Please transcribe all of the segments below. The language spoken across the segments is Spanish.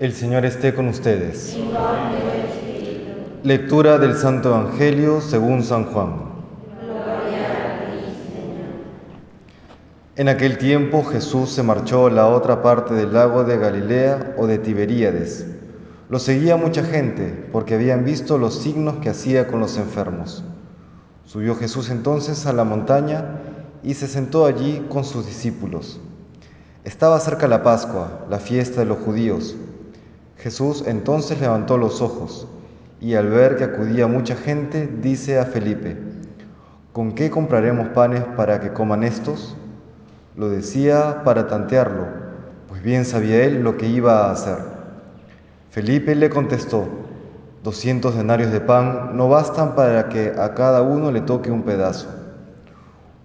El Señor esté con ustedes. Lectura del Santo Evangelio según San Juan. En aquel tiempo Jesús se marchó a la otra parte del lago de Galilea o de Tiberíades. Lo seguía mucha gente porque habían visto los signos que hacía con los enfermos. Subió Jesús entonces a la montaña y se sentó allí con sus discípulos. Estaba cerca la Pascua, la fiesta de los judíos. Jesús entonces levantó los ojos y al ver que acudía mucha gente, dice a Felipe, ¿con qué compraremos panes para que coman estos? Lo decía para tantearlo, pues bien sabía él lo que iba a hacer. Felipe le contestó, doscientos denarios de pan no bastan para que a cada uno le toque un pedazo.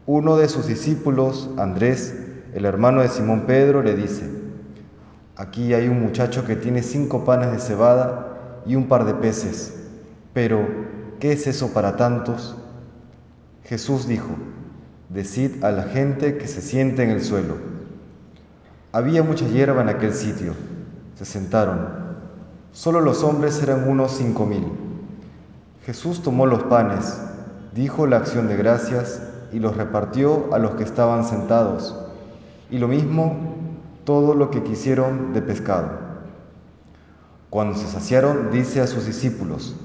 Uno de sus discípulos, Andrés, el hermano de Simón Pedro, le dice, aquí hay un muchacho que tiene cinco panes de cebada y un par de peces, pero ¿qué es eso para tantos? Jesús dijo, decid a la gente que se siente en el suelo. Había mucha hierba en aquel sitio. Se sentaron. Solo los hombres eran unos cinco mil. Jesús tomó los panes, dijo la acción de gracias y los repartió a los que estaban sentados, y lo mismo todo lo que quisieron de pescado. Cuando se saciaron, dice a sus discípulos,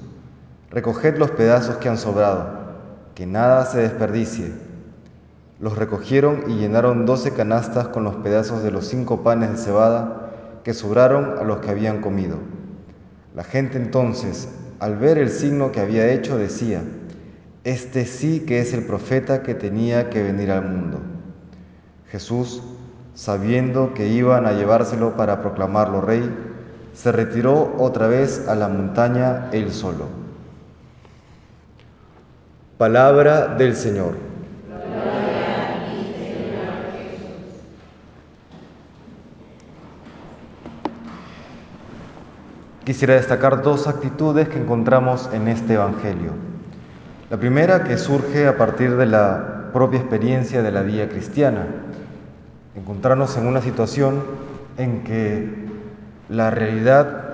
recoged los pedazos que han sobrado, que nada se desperdicie. Los recogieron y llenaron doce canastas con los pedazos de los cinco panes de cebada que sobraron a los que habían comido. La gente entonces, al ver el signo que había hecho, decía, este sí que es el profeta que tenía que venir al mundo. Jesús, sabiendo que iban a llevárselo para proclamarlo rey, se retiró otra vez a la montaña él solo. Palabra del Señor. Quisiera destacar dos actitudes que encontramos en este Evangelio. La primera que surge a partir de la propia experiencia de la vida cristiana. Encontrarnos en una situación en que la realidad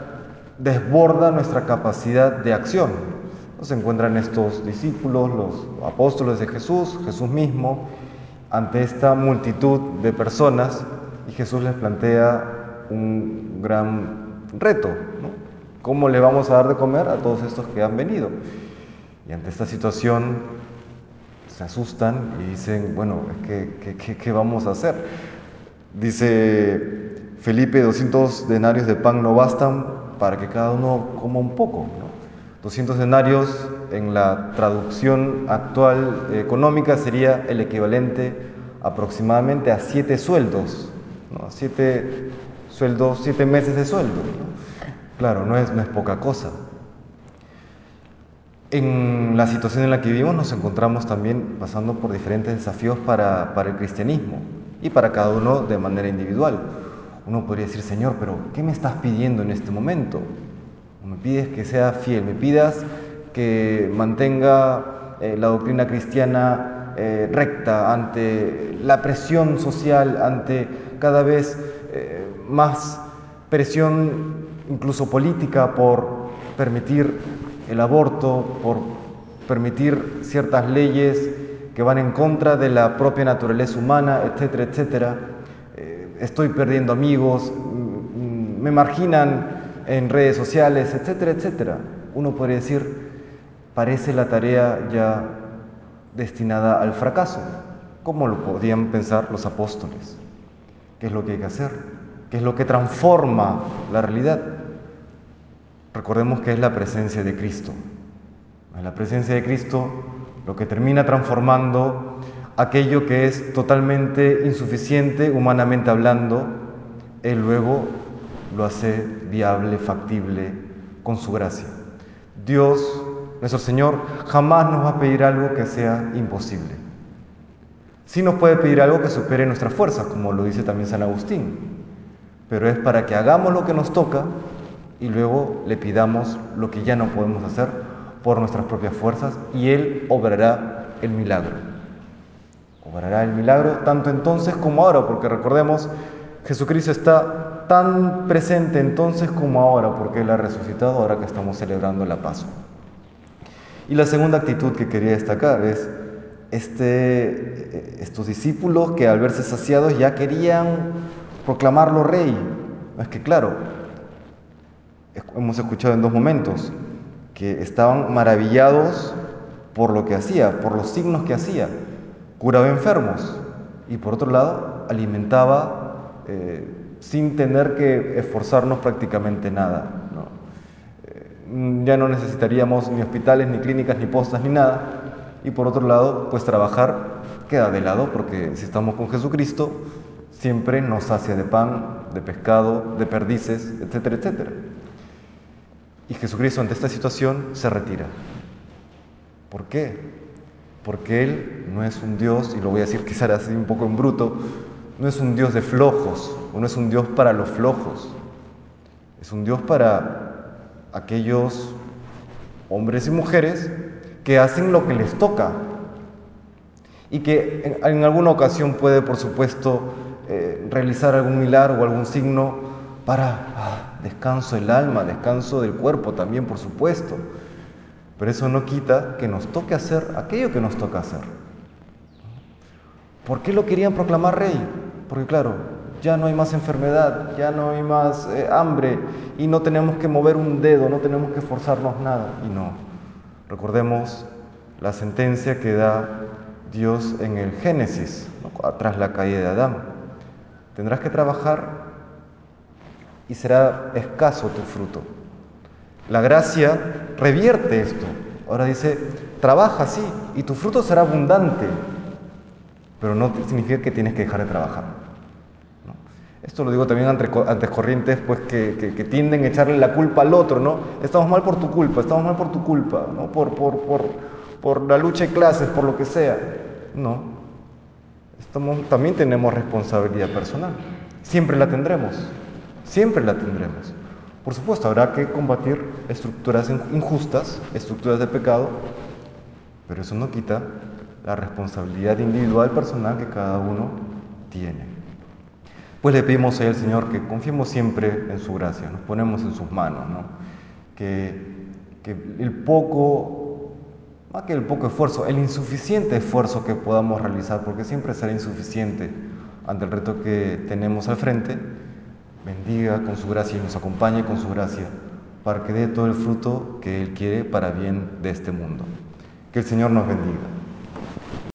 desborda nuestra capacidad de acción. Se encuentran estos discípulos, los apóstoles de Jesús, Jesús mismo, ante esta multitud de personas y Jesús les plantea un gran reto. ¿Cómo le vamos a dar de comer a todos estos que han venido? Y ante esta situación se asustan y dicen, bueno, ¿qué, qué, qué vamos a hacer? Dice Felipe, 200 denarios de pan no bastan para que cada uno coma un poco. 200 denarios en la traducción actual económica sería el equivalente aproximadamente a siete sueldos, ¿no? siete sueldos, siete meses de sueldo. Claro, no es, no es poca cosa. En la situación en la que vivimos nos encontramos también pasando por diferentes desafíos para, para el cristianismo y para cada uno de manera individual. Uno podría decir, Señor, pero ¿qué me estás pidiendo en este momento? Me pides que sea fiel, me pidas que mantenga eh, la doctrina cristiana eh, recta ante la presión social, ante cada vez eh, más presión incluso política por permitir el aborto, por permitir ciertas leyes que van en contra de la propia naturaleza humana, etcétera, etcétera estoy perdiendo amigos, me marginan en redes sociales, etcétera, etcétera. Uno podría decir, parece la tarea ya destinada al fracaso. ¿Cómo lo podían pensar los apóstoles? ¿Qué es lo que hay que hacer? ¿Qué es lo que transforma la realidad? Recordemos que es la presencia de Cristo. La presencia de Cristo lo que termina transformando aquello que es totalmente insuficiente humanamente hablando, Él luego lo hace viable, factible, con su gracia. Dios, nuestro Señor, jamás nos va a pedir algo que sea imposible. Sí nos puede pedir algo que supere nuestras fuerzas, como lo dice también San Agustín, pero es para que hagamos lo que nos toca y luego le pidamos lo que ya no podemos hacer por nuestras propias fuerzas y Él obrará el milagro. Obrará el milagro tanto entonces como ahora, porque recordemos, Jesucristo está tan presente entonces como ahora, porque Él ha resucitado ahora que estamos celebrando la Pascua. Y la segunda actitud que quería destacar es este, estos discípulos que al verse saciados ya querían proclamarlo rey. Es que claro, hemos escuchado en dos momentos que estaban maravillados por lo que hacía, por los signos que hacía. Curaba enfermos y por otro lado alimentaba eh, sin tener que esforzarnos prácticamente nada. Eh, ya no necesitaríamos ni hospitales, ni clínicas, ni postas, ni nada. Y por otro lado, pues trabajar queda de lado porque si estamos con Jesucristo, siempre nos sacia de pan, de pescado, de perdices, etcétera, etcétera. Y Jesucristo ante esta situación se retira. ¿Por qué? Porque Él no es un Dios, y lo voy a decir quizás así un poco en bruto, no es un Dios de flojos, o no es un Dios para los flojos. Es un Dios para aquellos hombres y mujeres que hacen lo que les toca y que en, alguna ocasión puede, por supuesto, eh, realizar algún milagro o algún signo para ah, descanso del alma, descanso del cuerpo también, por supuesto. Pero eso no quita que nos toque hacer aquello que nos toca hacer. ¿Por qué lo querían proclamar rey? Porque claro, ya no hay más enfermedad, ya no hay más eh, hambre y no tenemos que mover un dedo, no tenemos que esforzarnos nada. Y no, recordemos la sentencia que da Dios en el Génesis, tras la caída de Adán. Tendrás que trabajar y será escaso tu fruto. La gracia revierte esto. Ahora dice, trabaja sí y tu fruto será abundante, pero no significa que tienes que dejar de trabajar. Esto lo digo también ante, corrientes pues, que, tienden a echarle la culpa al otro, ¿no? Estamos mal por tu culpa, estamos mal por tu culpa, ¿no? Por, por, por, por la lucha de clases, por lo que sea. No. También tenemos responsabilidad personal. Siempre la tendremos. Siempre la tendremos. Por supuesto, habrá que combatir estructuras injustas, estructuras de pecado, pero eso no quita la responsabilidad individual, personal que cada uno tiene. Pues le pedimos al Señor que confiemos siempre en su gracia, nos ponemos en sus manos, ¿no? que, que el poco, más que el poco esfuerzo, el insuficiente esfuerzo que podamos realizar, porque siempre será insuficiente ante el reto que tenemos al frente, bendiga con su gracia y nos acompañe con su gracia para que dé todo el fruto que Él quiere para bien de este mundo. Que el Señor nos bendiga.